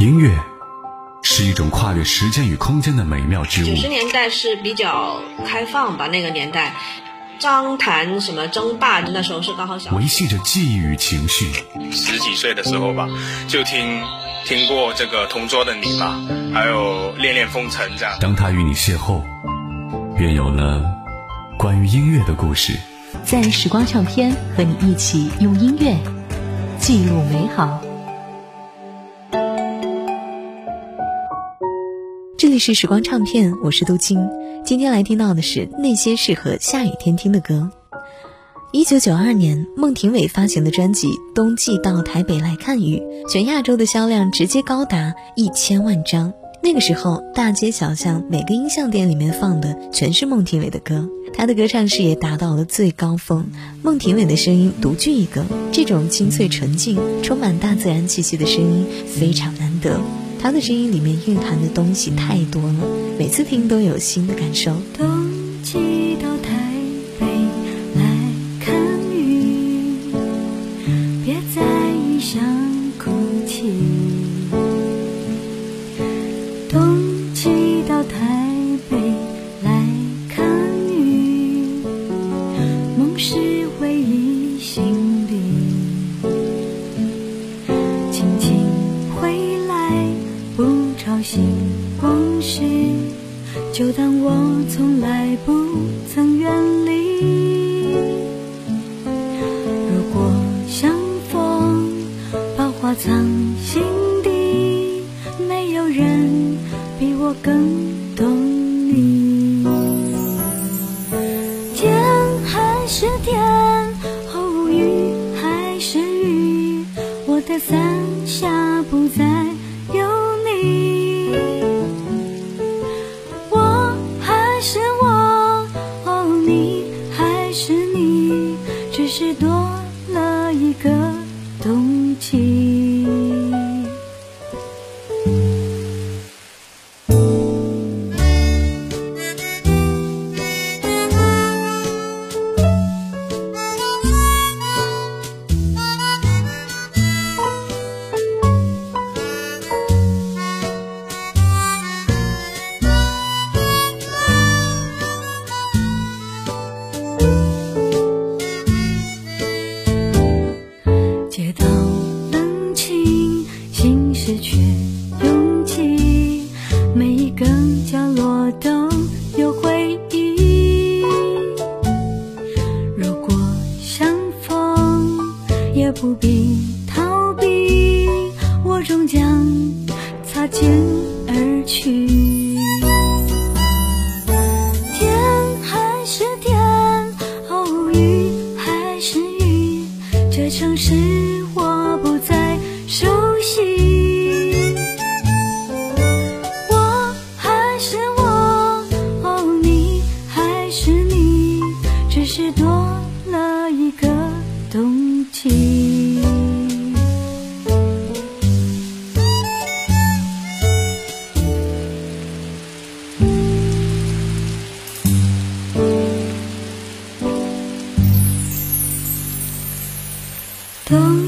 音乐是一种跨越时间与空间的美妙之物。九十年代是比较开放吧，那个年代，张谈什么争霸，那时候是刚好小。维系着记忆与情绪。十几岁的时候吧，就听听过这个《同桌的你》吧，还有《恋恋风尘》这样。当他与你邂逅，便有了关于音乐的故事。在时光唱片和你一起用音乐记录美好。里是时光唱片，我是杜青。今天来听到的是那些适合下雨天听的歌。一九九二年，孟庭苇发行的专辑《冬季到台北来看雨》，全亚洲的销量直接高达一千万张。那个时候，大街小巷每个音像店里面放的全是孟庭苇的歌，她的歌唱事业达到了最高峰。孟庭苇的声音独具一格，这种清脆纯净、充满大自然气息的声音非常难得。他的声音里面蕴含的东西太多了，每次听都有新的感受。不吵醒往事，就当我从来不曾远离。如果相逢，把话藏心底，没有人比我更懂你。天还是天，哦，雨还是雨，我的伞下不再每个角落都有回忆。如果相逢，也不必逃避，我终将擦肩而去。冬季。冬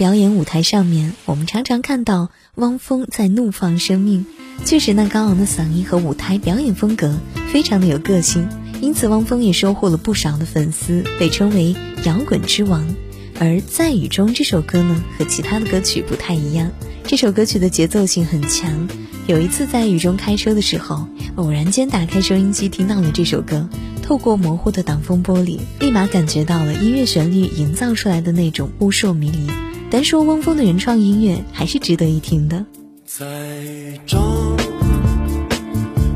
表演舞台上面，我们常常看到汪峰在怒放生命。确实，那高昂的嗓音和舞台表演风格非常的有个性，因此汪峰也收获了不少的粉丝，被称为摇滚之王。而在雨中这首歌呢，和其他的歌曲不太一样，这首歌曲的节奏性很强。有一次在雨中开车的时候，偶然间打开收音机听到了这首歌，透过模糊的挡风玻璃，立马感觉到了音乐旋律营造出来的那种扑朔迷离。单说汪峰的原创音乐，还是值得一听的。在雨中，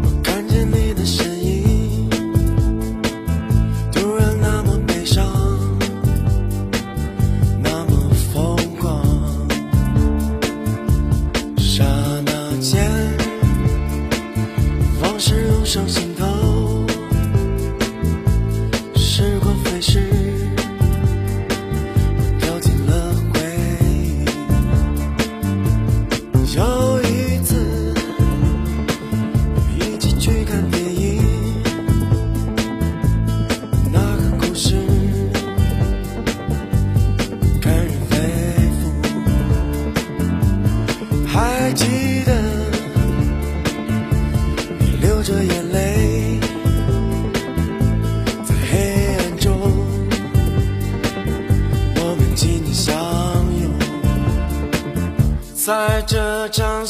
我看见你的身影，突然那么悲伤，那么疯狂。刹那间，往事涌上心还记得你流着眼泪在黑暗中我们紧紧相拥。在这场